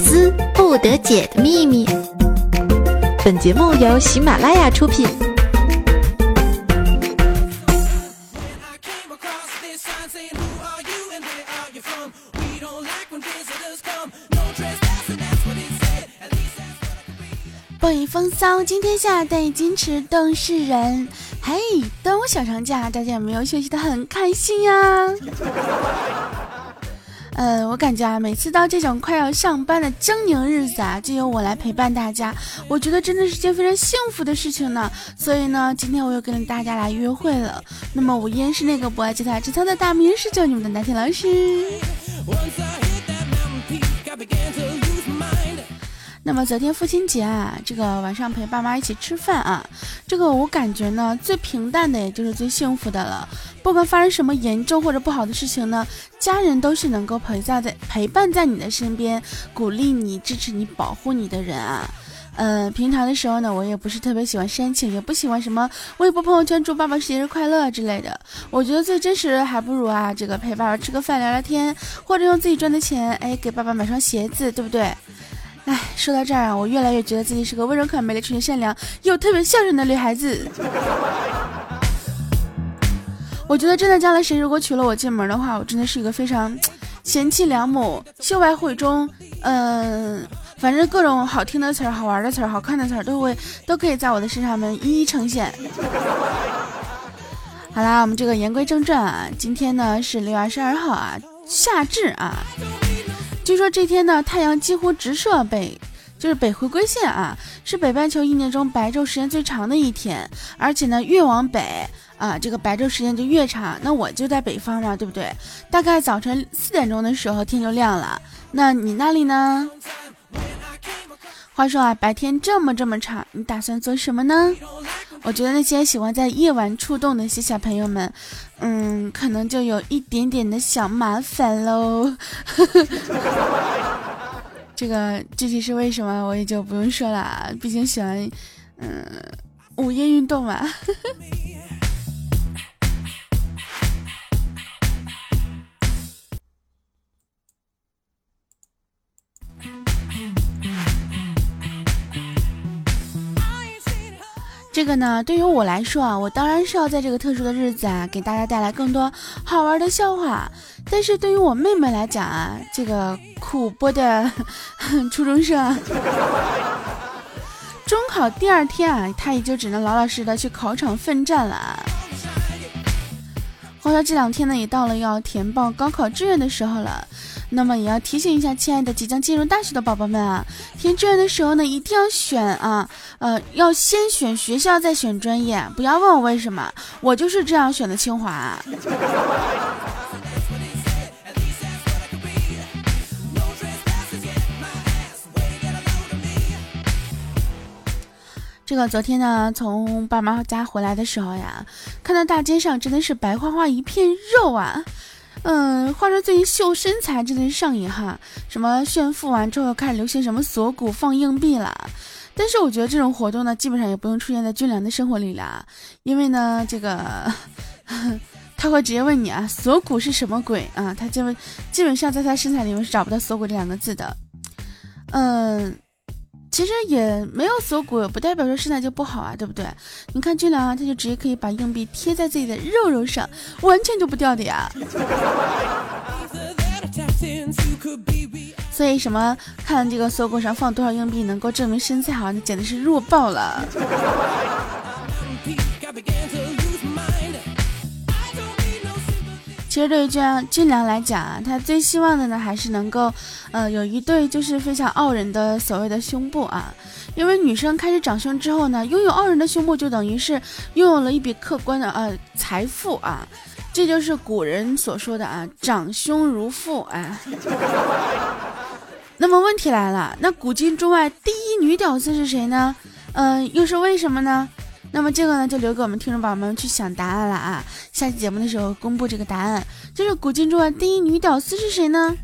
思不得解的秘密。本节目由喜马拉雅出品。暴雨风骚惊天下，但以矜持动世人。嘿，端午小长假，大家有没有休息的很开心呀？呃，我感觉啊，每次到这种快要上班的狰狞日子啊，就由我来陪伴大家，我觉得真的是件非常幸福的事情呢。所以呢，今天我又跟大家来约会了。那么，我依然是那个不爱其他之操的大名师，就你们的南天老师。那么昨天父亲节啊，这个晚上陪爸妈一起吃饭啊，这个我感觉呢，最平淡的也就是最幸福的了。不管发生什么严重或者不好的事情呢，家人都是能够陪在在陪伴在你的身边，鼓励你、支持你、保护你的人啊。嗯，平常的时候呢，我也不是特别喜欢煽情，也不喜欢什么微博朋友圈祝爸爸节日快乐之类的。我觉得最真实的还不如啊，这个陪爸爸吃个饭、聊聊天，或者用自己赚的钱，哎，给爸爸买双鞋子，对不对？哎，说到这儿啊，我越来越觉得自己是个温柔可爱、美丽、纯洁、善良又特别孝顺的女孩子。我觉得真的将来谁如果娶了我进门的话，我真的是一个非常贤妻良母、秀外慧中，嗯，反正各种好听的词儿、好玩的词儿、好看的词儿都会都可以在我的身上们一一呈现。好啦，我们这个言归正传啊，今天呢是六月二十二号啊，夏至啊。据说这天呢，太阳几乎直射北，就是北回归线啊，是北半球一年中白昼时间最长的一天。而且呢，越往北啊，这个白昼时间就越长。那我就在北方嘛，对不对？大概早晨四点钟的时候天就亮了。那你那里呢？话说啊，白天这么这么长，你打算做什么呢？我觉得那些喜欢在夜晚出动的些小朋友们，嗯，可能就有一点点的小麻烦喽。这个具体是为什么，我也就不用说了，毕竟喜欢，嗯，午夜运动嘛。这个呢，对于我来说啊，我当然是要在这个特殊的日子啊，给大家带来更多好玩的笑话。但是对于我妹妹来讲啊，这个苦播的 初中生，中考第二天啊，她也就只能老老实实的去考场奋战了。话说这两天呢，也到了要填报高考志愿的时候了。那么也要提醒一下亲爱的即将进入大学的宝宝们啊，填志愿的时候呢，一定要选啊，呃，要先选学校再选专业，不要问我为什么，我就是这样选的清华。这个昨天呢，从爸妈家回来的时候呀，看到大街上真的是白花花一片肉啊。嗯，话说最近秀身材真的是上瘾哈，什么炫富完之后开始流行什么锁骨放硬币了，但是我觉得这种活动呢，基本上也不用出现在军良的生活里了，因为呢，这个 他会直接问你啊，锁骨是什么鬼啊？他基本基本上在他身材里面是找不到锁骨这两个字的，嗯。其实也没有锁骨，不代表说身材就不好啊，对不对？你看俊良啊，他就直接可以把硬币贴在自己的肉肉上，完全就不掉的呀。所以什么看这个锁骨上放多少硬币能够证明身材好，那简直是弱爆了。其实对于俊良俊良来讲啊，他最希望的呢，还是能够，呃，有一对就是非常傲人的所谓的胸部啊。因为女生开始长胸之后呢，拥有傲人的胸部就等于是拥有了一笔可观的呃财富啊。这就是古人所说的啊，长胸如父啊。那么问题来了，那古今中外第一女屌丝是谁呢？嗯，又是为什么呢？那么这个呢，就留给我们听众宝宝们去想答案了啊！下期节目的时候公布这个答案，就是古今中外第一女屌丝是谁呢？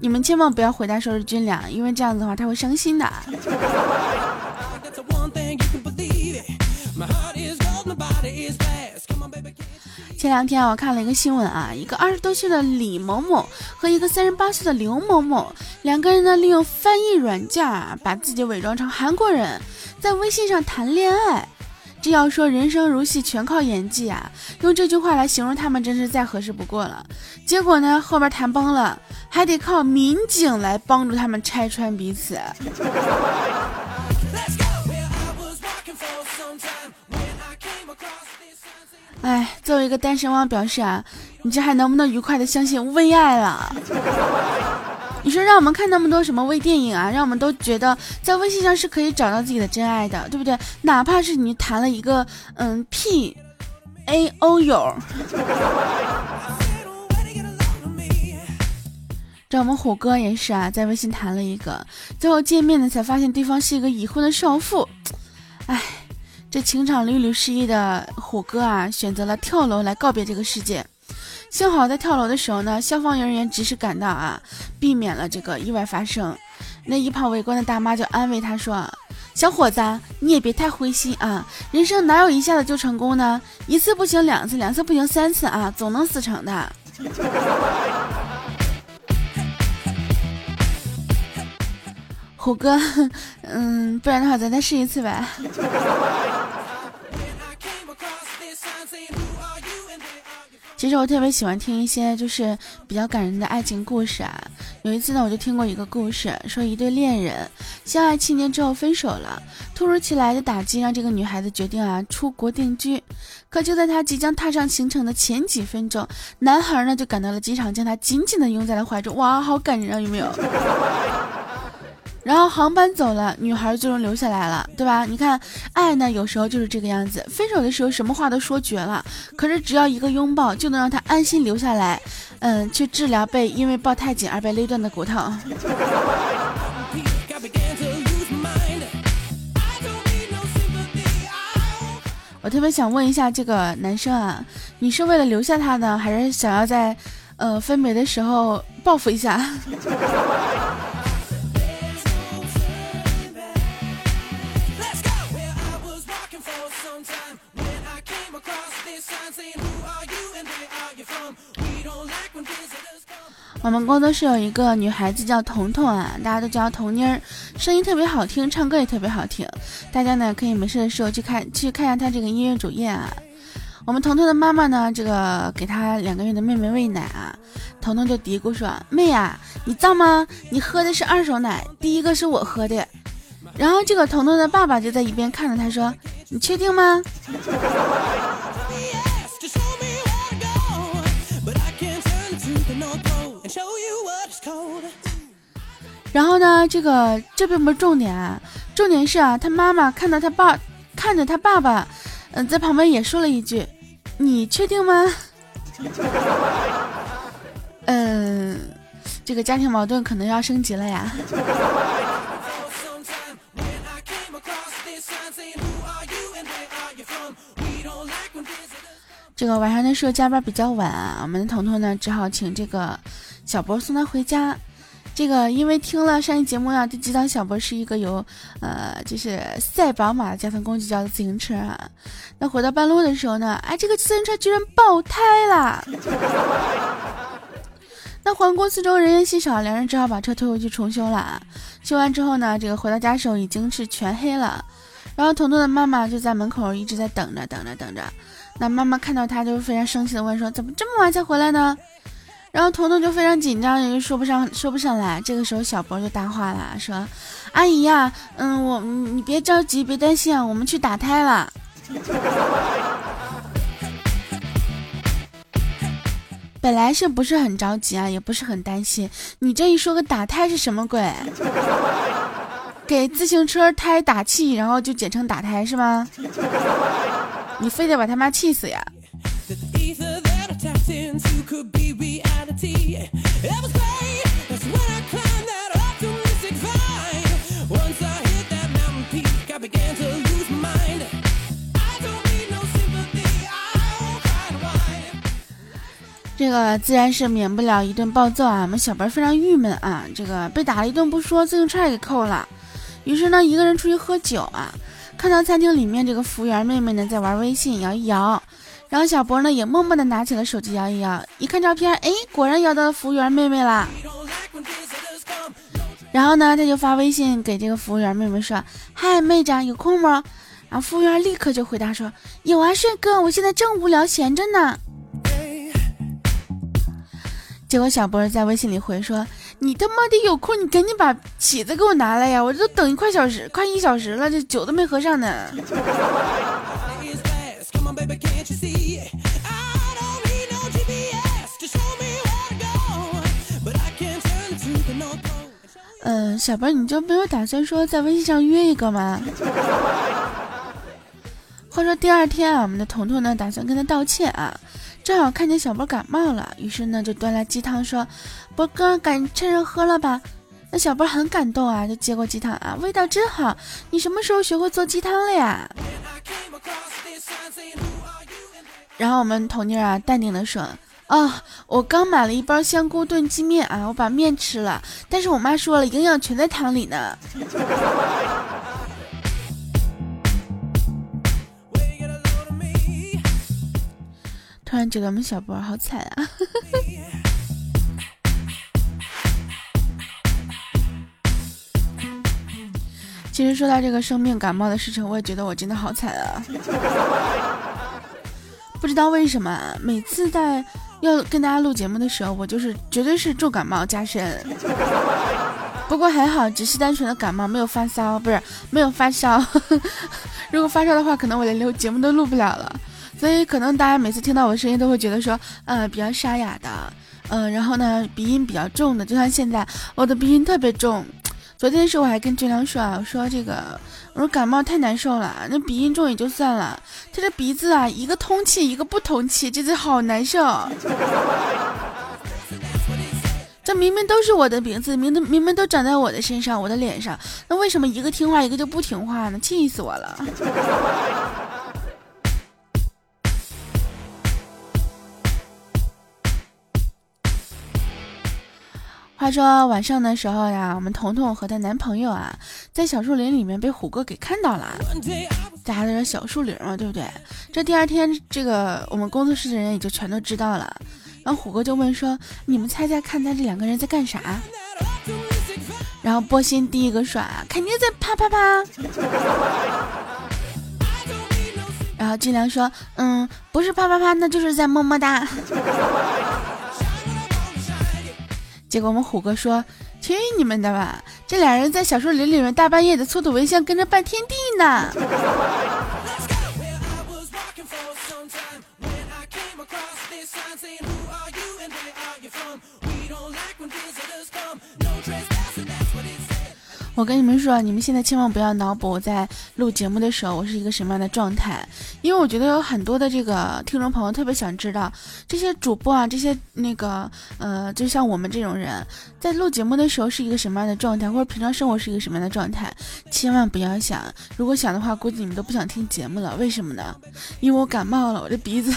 你们千万不要回答说是军粮，因为这样子的话他会伤心的。前两天我看了一个新闻啊，一个二十多岁的李某某和一个三十八岁的刘某某，两个人呢利用翻译软件啊，把自己伪装成韩国人，在微信上谈恋爱。这要说人生如戏，全靠演技啊！用这句话来形容他们，真是再合适不过了。结果呢，后边谈崩了，还得靠民警来帮助他们拆穿彼此。哎，作为一个单身汪表示啊，你这还能不能愉快的相信微爱了？你说让我们看那么多什么微电影啊，让我们都觉得在微信上是可以找到自己的真爱的，对不对？哪怕是你谈了一个嗯 P A O 友，这我们虎哥也是啊，在微信谈了一个，最后见面呢才发现对方是一个已婚的少妇，哎。这情场屡屡失意的虎哥啊，选择了跳楼来告别这个世界。幸好在跳楼的时候呢，消防人员及时赶到啊，避免了这个意外发生。那一旁围观的大妈就安慰他说：“小伙子，你也别太灰心啊，人生哪有一下子就成功呢？一次不行，两次，两次不行，三次啊，总能死成的。”虎哥，嗯，不然的话，咱再试一次呗。其实我特别喜欢听一些就是比较感人的爱情故事啊。有一次呢，我就听过一个故事，说一对恋人相爱七年之后分手了，突如其来的打击让这个女孩子决定啊出国定居。可就在她即将踏上行程的前几分钟，男孩呢就赶到了机场，将她紧紧的拥在了怀中。哇，好感人啊，有没有？然后航班走了，女孩最终留下来了，对吧？你看，爱呢有时候就是这个样子。分手的时候什么话都说绝了，可是只要一个拥抱，就能让他安心留下来，嗯，去治疗被因为抱太紧而被勒断的骨头。我特别想问一下这个男生啊，你是为了留下他呢，还是想要在，呃，分别的时候报复一下？我们工作室有一个女孩子叫彤彤啊，大家都叫彤妮儿，声音特别好听，唱歌也特别好听。大家呢可以没事的时候去看去看一下她这个音乐主页啊。我们彤彤的妈妈呢，这个给她两个月的妹妹喂奶啊，彤彤就嘀咕说：“妹啊，你脏吗？你喝的是二手奶，第一个是我喝的。”然后这个彤彤的爸爸就在一边看着他说：“你确定吗？”然后呢，这个这并不是重点啊，重点是啊，他妈妈看到他爸，看着他爸爸，嗯，在旁边也说了一句：“你确定吗？”嗯，这个家庭矛盾可能要升级了呀。这个晚上的时候加班比较晚啊，我们的彤彤呢只好请这个小博送他回家。这个因为听了上期节目呀，就知道小博是一个有，呃，就是赛宝马的交通工具叫自行车啊。那回到半路的时候呢，哎，这个自行车居然爆胎了。那环顾四周人烟稀少，两人只好把车推回去重修了。修完之后呢，这个回到家时候已经是全黑了。然后彤彤的妈妈就在门口一直在等着，等着，等着。那妈妈看到他就非常生气的问说：“怎么这么晚才回来呢？”然后彤彤就非常紧张，也说不上说不上来。这个时候小博就搭话了，说：“阿姨呀，嗯，我你别着急，别担心啊，我们去打胎了。”本来是不是很着急啊，也不是很担心。你这一说个打胎是什么鬼？给自行车胎打气，然后就简称打胎是吗？你非得把他妈气死呀！这个自然是免不了一顿暴揍啊！我们小白非常郁闷啊，这个被打了一顿不说，自行车也给扣了。于是呢，一个人出去喝酒啊，看到餐厅里面这个服务员妹妹呢在玩微信，摇一摇。然后小波呢也默默的拿起了手机摇一摇，一看照片，哎，果然摇到了服务员妹妹啦。然后呢，他就发微信给这个服务员妹妹说：“嗨，妹子，有空吗？”然后服务员立刻就回答说：“有啊，帅哥，我现在正无聊闲着呢。”结果小波在微信里回说：“你他妈的有空，你赶紧把起子给我拿来呀！我这都等一快小时，快一小时了，这酒都没喝上呢。” 嗯，小波，你就没有打算说在微信上约一个吗？话说第二天啊，我们的彤彤呢打算跟他道歉啊，正好看见小波感冒了，于是呢就端来鸡汤说：“波哥，赶趁热喝了吧。”那小波很感动啊，就接过鸡汤啊，味道真好。你什么时候学会做鸡汤了呀？然后我们彤妮啊淡定的说。啊，我刚买了一包香菇炖鸡面啊，我把面吃了，但是我妈说了，营养全在汤里呢。突然觉得我们小波好惨啊！其实说到这个生病感冒的事情，我也觉得我真的好惨啊！不知道为什么，每次在。要跟大家录节目的时候，我就是绝对是重感冒加深。不过还好，只是单纯的感冒，没有发烧，不是没有发烧。如果发烧的话，可能我连录节目都录不了了。所以可能大家每次听到我声音，都会觉得说，嗯，比较沙哑的，嗯，然后呢，鼻音比较重的，就像现在我的鼻音特别重。昨天的时候我还跟军良说啊，我说这个，我说感冒太难受了，那鼻音重也就算了，他这鼻子啊，一个通气一个不通气，这次好难受。这明明都是我的鼻子，明明明明都长在我的身上，我的脸上，那为什么一个听话一个就不听话呢？气死我了。话说晚上的时候呀，我们彤彤和她男朋友啊，在小树林里面被虎哥给看到了。大家都说小树林嘛，对不对？这第二天，这个我们工作室的人也就全都知道了。然后虎哥就问说：“你们猜猜看，他这两个人在干啥？”然后波心第一个说：“肯定在啪啪啪。”然后金良说：“嗯，不是啪啪啪，那就是在么么哒。”结果我们虎哥说：“去你们的吧！这俩人在小树林里面大半夜的粗土文香，跟着半天地呢。”我跟你们说，你们现在千万不要脑补我在录节目的时候我是一个什么样的状态，因为我觉得有很多的这个听众朋友特别想知道，这些主播啊，这些那个呃，就像我们这种人在录节目的时候是一个什么样的状态，或者平常生活是一个什么样的状态，千万不要想，如果想的话，估计你们都不想听节目了。为什么呢？因为我感冒了，我这鼻子。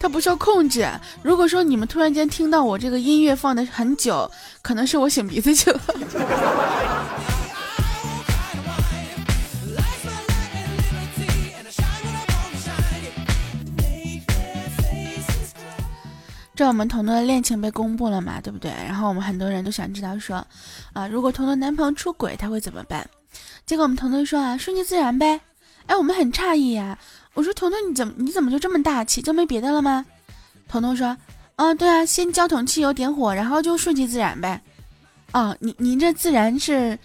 它不受控制。如果说你们突然间听到我这个音乐放的很久，可能是我擤鼻子去了。这我们彤彤的恋情被公布了嘛，对不对？然后我们很多人都想知道说，啊，如果彤彤男朋友出轨，他会怎么办？结果我们彤彤说啊，顺其自然呗。哎，我们很诧异呀。我说彤彤，你怎么你怎么就这么大气，就没别的了吗？彤彤说，啊，对啊，先浇桶汽油点火，然后就顺其自然呗。哦，你您这自然是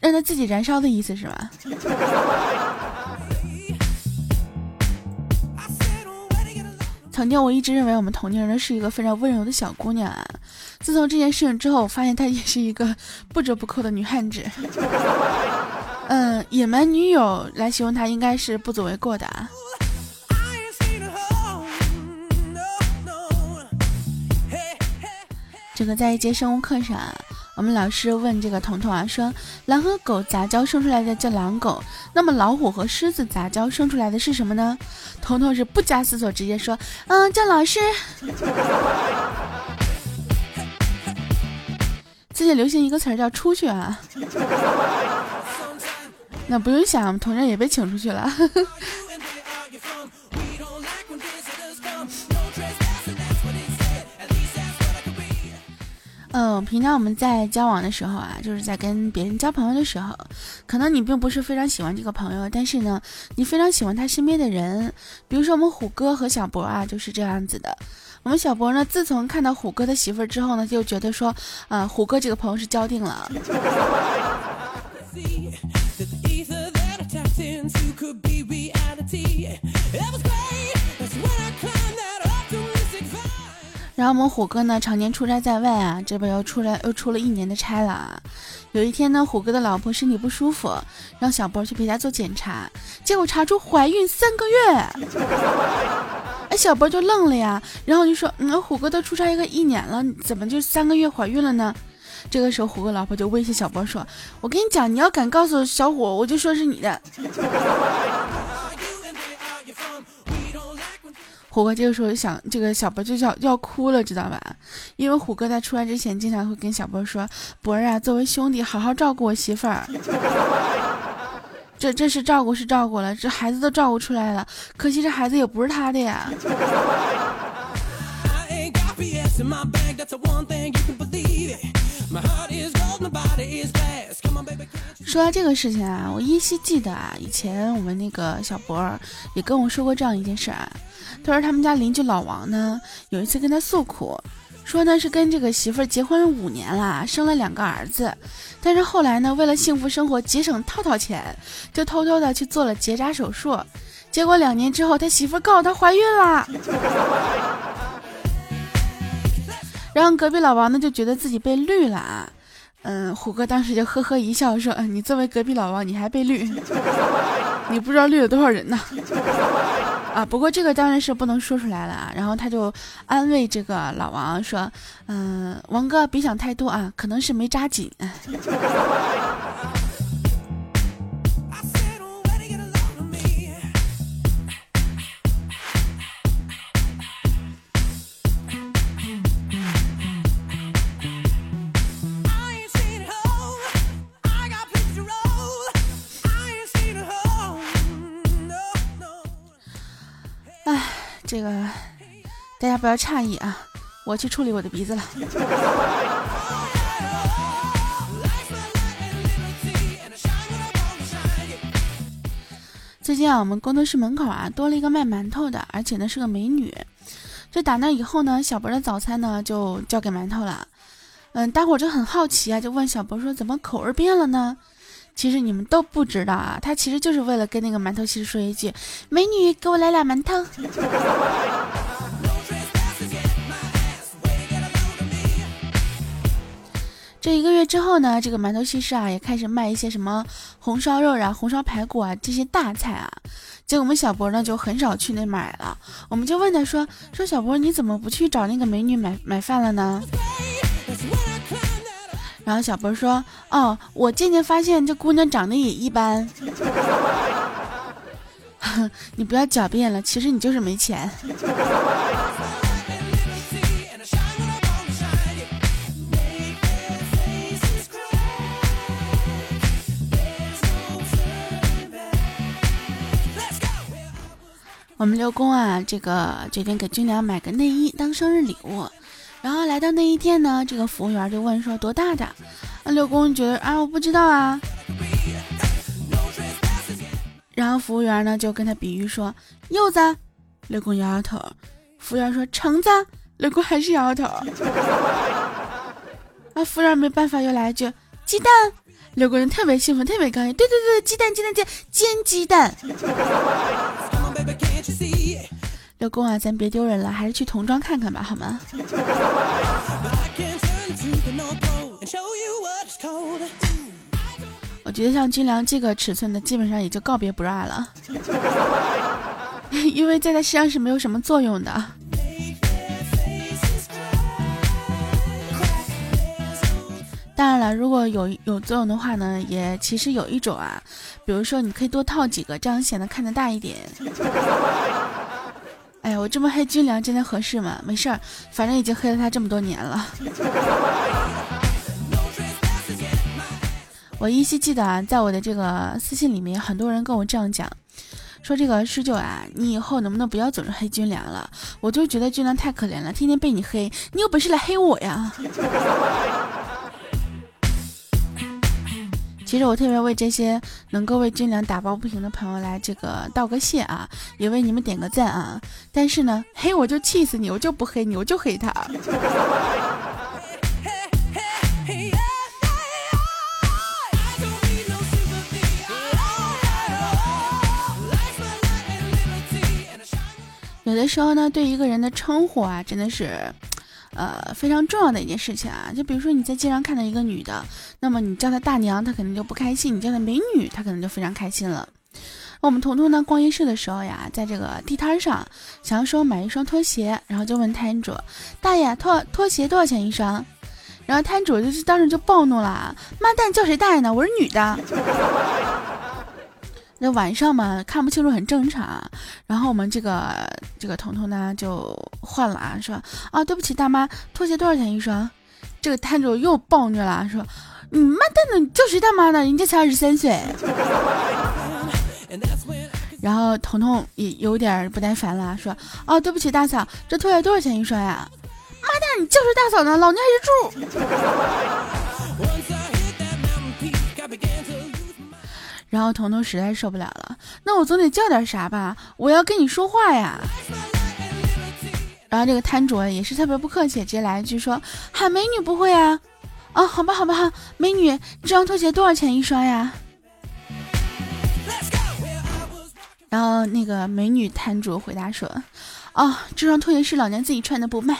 让它自己燃烧的意思是吧？曾经我一直认为我们同龄人是一个非常温柔的小姑娘啊，自从这件事情之后，我发现她也是一个不折不扣的女汉子。嗯，野蛮女友来形容她应该是不足为过的啊。这个在一节生物课上，我们老师问这个彤彤啊，说狼和狗杂交生出来的叫狼狗，那么老虎和狮子杂交生出来的是什么呢？彤彤是不加思索直接说，嗯，叫老师。最近流行一个词儿叫出去啊，那不用想，同样也被请出去了。嗯，平常我们在交往的时候啊，就是在跟别人交朋友的时候，可能你并不是非常喜欢这个朋友，但是呢，你非常喜欢他身边的人。比如说我们虎哥和小博啊，就是这样子的。我们小博呢，自从看到虎哥的媳妇儿之后呢，就觉得说，啊，虎哥这个朋友是交定了。然后我们虎哥呢，常年出差在外啊，这边又出来又出了一年的差了啊。有一天呢，虎哥的老婆身体不舒服，让小波去陪她做检查，结果查出怀孕三个月。哎，小波就愣了呀，然后就说：“嗯，虎哥都出差一个一年了，怎么就三个月怀孕了呢？”这个时候，虎哥老婆就威胁小波说：“我跟你讲，你要敢告诉小虎，我就说是你的。”虎哥这个时候想，这个小波就要要哭了，知道吧？因为虎哥在出来之前，经常会跟小波说：“博儿啊，作为兄弟，好好照顾我媳妇儿。这这是照顾是照顾了，这孩子都照顾出来了，可惜这孩子也不是他的呀。”说到这个事情啊，我依稀记得啊，以前我们那个小博儿也跟我说过这样一件事啊。他说他们家邻居老王呢，有一次跟他诉苦，说呢是跟这个媳妇儿结婚五年了，生了两个儿子，但是后来呢，为了幸福生活节省套套钱，就偷偷的去做了结扎手术，结果两年之后他媳妇儿告诉他怀孕了，然后隔壁老王呢就觉得自己被绿了啊。嗯，虎哥当时就呵呵一笑，说：“嗯，你作为隔壁老王，你还被绿，你不知道绿了多少人呢。”啊，不过这个当然是不能说出来了啊。然后他就安慰这个老王说：“嗯，王哥别想太多啊，可能是没扎紧。”这个大家不要诧异啊，我去处理我的鼻子了。最近啊，我们工作室门口啊多了一个卖馒头的，而且呢是个美女。这打那以后呢，小博的早餐呢就交给馒头了。嗯，大伙就很好奇啊，就问小博说：“怎么口味变了呢？”其实你们都不知道啊，他其实就是为了跟那个馒头西施说一句：“美女，给我来俩馒头。”这一个月之后呢，这个馒头西施啊也开始卖一些什么红烧肉啊、红烧排骨啊这些大菜啊。结果我们小博呢就很少去那买了。我们就问他说：“说小博你怎么不去找那个美女买买饭了呢？”然后小波说：“哦，我渐渐发现这姑娘长得也一般。你不要狡辩了，其实你就是没钱。”我们刘工啊，这个决定给军良买个内衣当生日礼物。然后来到那一天呢，这个服务员就问说多大的？啊，六公觉得啊，我不知道啊。然后服务员呢就跟他比喻说柚子，六公摇摇头。服务员说橙子，六公还是摇摇头。啊，服务员没办法又来一句鸡蛋，六公人特别兴奋，特别高兴。对对对，鸡蛋鸡蛋煎煎鸡蛋。六公啊，咱别丢人了，还是去童装看看吧，好吗？我觉得像军良这个尺寸的，基本上也就告别 bra 了，因为在他身上是没有什么作用的。当然了，如果有有作用的话呢，也其实有一种啊，比如说你可以多套几个，这样显得看得大一点。哎呀，我这么黑军良真的合适吗？没事儿，反正已经黑了他这么多年了。我依稀记得啊，在我的这个私信里面，很多人跟我这样讲，说这个师舅啊，你以后能不能不要总是黑军良了？我就觉得军良太可怜了，天天被你黑，你有本事来黑我呀！其实我特别为这些能够为军粮打抱不平的朋友来这个道个谢啊，也为你们点个赞啊。但是呢，黑我就气死你，我就不黑你，我就黑他。有的时候呢，对一个人的称呼啊，真的是，呃，非常重要的一件事情啊。就比如说你在街上看到一个女的，那么你叫她大娘，她肯定就不开心；你叫她美女，她可能就非常开心了。我们彤彤呢，逛夜市的时候呀，在这个地摊上，想要说买一双拖鞋，然后就问摊主大爷：“拖拖鞋多少钱一双？”然后摊主就是当时就暴怒了：“妈蛋，叫谁大爷呢？我是女的。”那晚上嘛，看不清楚很正常。然后我们这个这个彤彤呢就换了啊，说啊对不起大妈，拖鞋多少钱一双？这个摊主又暴虐了，说你妈蛋的叫谁大妈呢？人家才二十三岁。然后彤彤也有点不耐烦了，说哦对不起大嫂，这拖鞋多少钱一双呀？妈蛋，你叫谁大嫂呢？老娘还是猪。然后彤彤实在受不了了，那我总得叫点啥吧？我要跟你说话呀。然后这个摊主也是特别不客气，直接来一句说：“喊美女不会啊？啊，好吧，好吧，美女，这双拖鞋多少钱一双呀？”然后那个美女摊主回答说：“哦，这双拖鞋是老娘自己穿的，不卖。”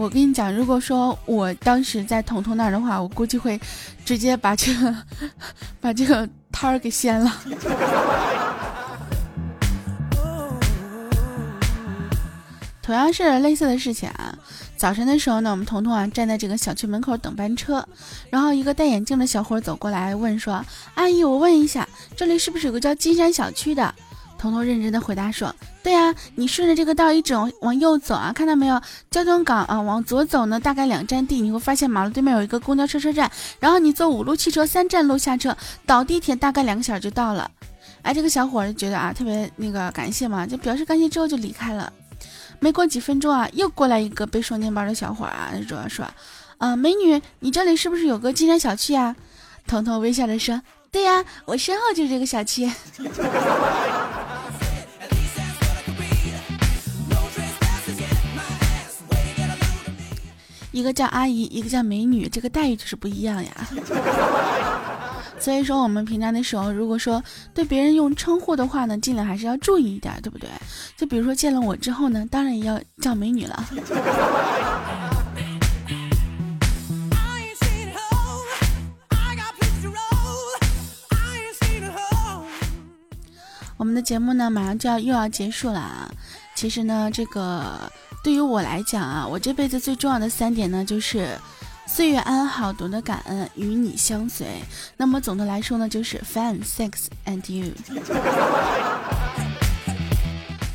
我跟你讲，如果说我当时在彤彤那儿的话，我估计会直接把这个把这个摊儿给掀了。同样是类似的事情啊，早晨的时候呢，我们彤彤啊站在这个小区门口等班车，然后一个戴眼镜的小伙走过来问说：“阿姨，我问一下，这里是不是有个叫金山小区的？”彤彤认真的回答说：“对呀，你顺着这个道一直往右走啊，看到没有？交通岗啊，往左走呢，大概两站地，你会发现马路对面有一个公交车车站，然后你坐五路汽车三站路下车，倒地铁大概两个小时就到了。”哎，这个小伙就觉得啊，特别那个感谢嘛，就表示感谢之后就离开了。没过几分钟啊，又过来一个背双肩包的小伙啊，说说：“啊，美女，你这里是不是有个金山小区呀？”彤彤微笑着说：“对呀，我身后就是这个小区。”一个叫阿姨，一个叫美女，这个待遇就是不一样呀。所以说，我们平常的时候，如果说对别人用称呼的话呢，尽量还是要注意一点，对不对？就比如说见了我之后呢，当然也要叫美女了。我们的节目呢，马上就要又要结束了啊。其实呢，这个。对于我来讲啊，我这辈子最重要的三点呢，就是岁月安好，懂得感恩，与你相随。那么总的来说呢，就是 fun, sex and you。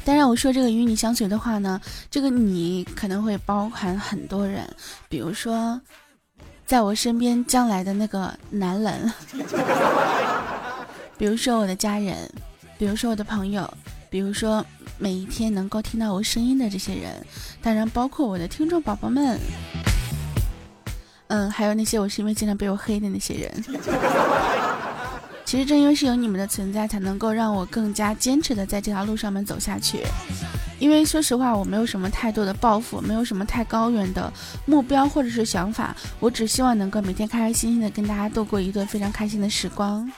当然，我说这个与你相随的话呢，这个你可能会包含很多人，比如说在我身边将来的那个男人，比如说我的家人，比如说我的朋友。比如说，每一天能够听到我声音的这些人，当然包括我的听众宝宝们，嗯，还有那些我是因为经常被我黑的那些人。其实正因为是有你们的存在，才能够让我更加坚持的在这条路上面走下去。因为说实话，我没有什么太多的抱负，没有什么太高远的目标或者是想法，我只希望能够每天开开心心的跟大家度过一段非常开心的时光。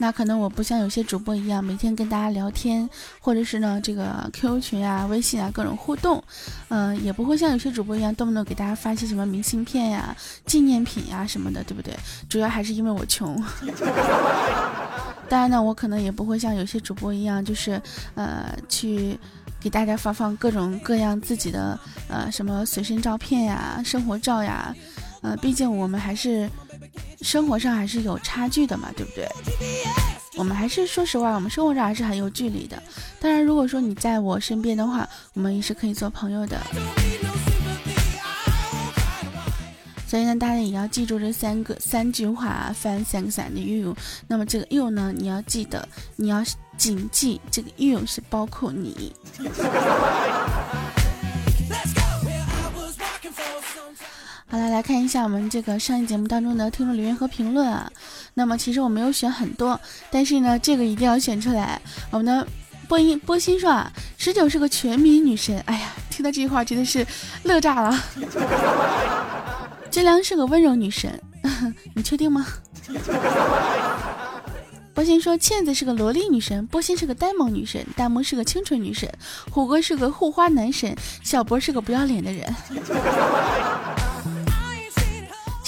那可能我不像有些主播一样，每天跟大家聊天，或者是呢这个 QQ 群啊、微信啊各种互动，嗯，也不会像有些主播一样动不动给大家发些什么明信片呀、纪念品呀什么的，对不对？主要还是因为我穷。当然呢，我可能也不会像有些主播一样，就是呃去给大家发放各种各样自己的呃什么随身照片呀、生活照呀，呃，毕竟我们还是。生活上还是有差距的嘛，对不对？我们还是说实话，我们生活上还是很有距离的。当然，如果说你在我身边的话，我们也是可以做朋友的。所以呢，大家也要记住这三个三句话翻三个伞的 you。那么这个 you 呢，你要记得，你要谨记这个 you 是包括你。好了，来看一下我们这个上一节目当中的听众留言和评论啊。那么其实我没有选很多，但是呢，这个一定要选出来。我们的波音波心说啊，十九是个全民女神。哎呀，听到这句话真的是 乐炸了。金良是个温柔女神，你确定吗？波心说倩子是个萝莉女神，波心是个呆萌女神，大萌是个清纯女神，虎哥是个护花男神，小博是个不要脸的人。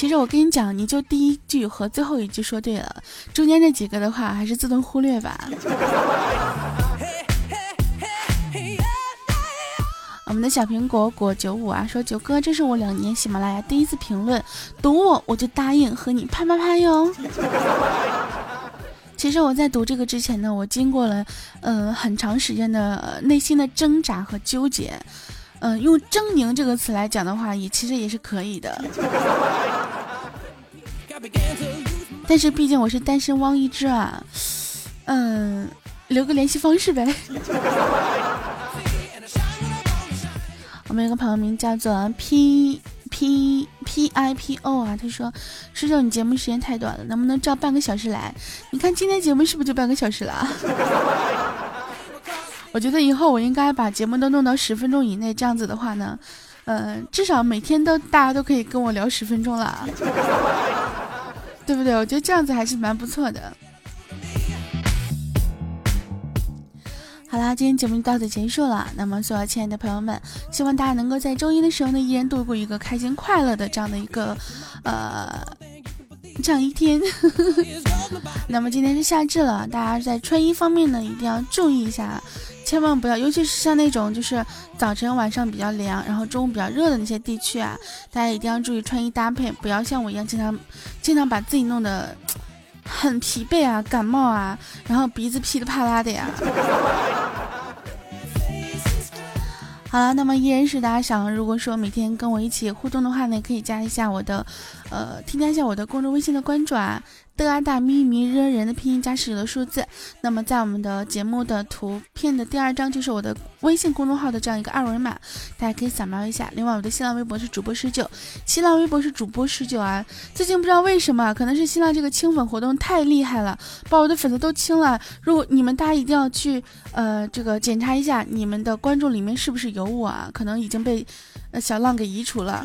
其实我跟你讲，你就第一句和最后一句说对了，中间那几个的话还是自动忽略吧。我们的小苹果果九五啊说九哥，这是我两年喜马拉雅第一次评论，读我我就答应和你啪啪啪哟。其实我在读这个之前呢，我经过了嗯很长时间的内心的挣扎和纠结，嗯，用狰狞这个词来讲的话，也其实也是可以的。但是毕竟我是单身汪一只啊，嗯，留个联系方式呗。我们有个朋友名叫做 P。P P I P O 啊，他说：“师兄，你节目时间太短了，能不能照半个小时来？你看今天节目是不是就半个小时了？我觉得以后我应该把节目都弄到十分钟以内，这样子的话呢，嗯，至少每天都大家都可以跟我聊十分钟了，对不对？我觉得这样子还是蛮不错的。”好啦，今天节目到此结束了。那么，所有亲爱的朋友们，希望大家能够在周一的时候呢，依然度过一个开心快乐的这样的一个，呃，这样一天。那么今天是夏至了，大家在穿衣方面呢，一定要注意一下，千万不要，尤其是像那种就是早晨晚上比较凉，然后中午比较热的那些地区啊，大家一定要注意穿衣搭配，不要像我一样经常经常把自己弄得。很疲惫啊，感冒啊，然后鼻子噼里啪啦的呀。好了，那么依然是大家想，如果说每天跟我一起互动的话呢，可以加一下我的，呃，添加一下我的公众微信的关注啊。的啊大咪咪惹人的拼音加十九的数字，那么在我们的节目的图片的第二张就是我的微信公众号的这样一个二维码，大家可以扫描一下。另外我的新浪微博是主播十九，新浪微博是主播十九啊。最近不知道为什么，可能是新浪这个清粉活动太厉害了，把我的粉丝都清了。如果你们大家一定要去呃这个检查一下你们的关注里面是不是有我啊？可能已经被呃小浪给移除了。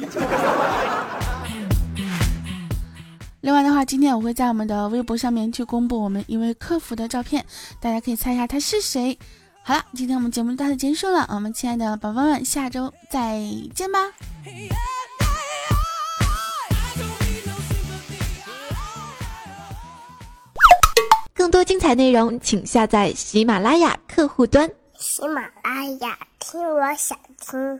另外的话，今天我会在我们的微博上面去公布我们一位客服的照片，大家可以猜一下他是谁。好了，今天我们节目到此结束了，我们亲爱的宝宝们，下周再见吧。更多精彩内容，请下载喜马拉雅客户端。喜马拉雅，听我想听。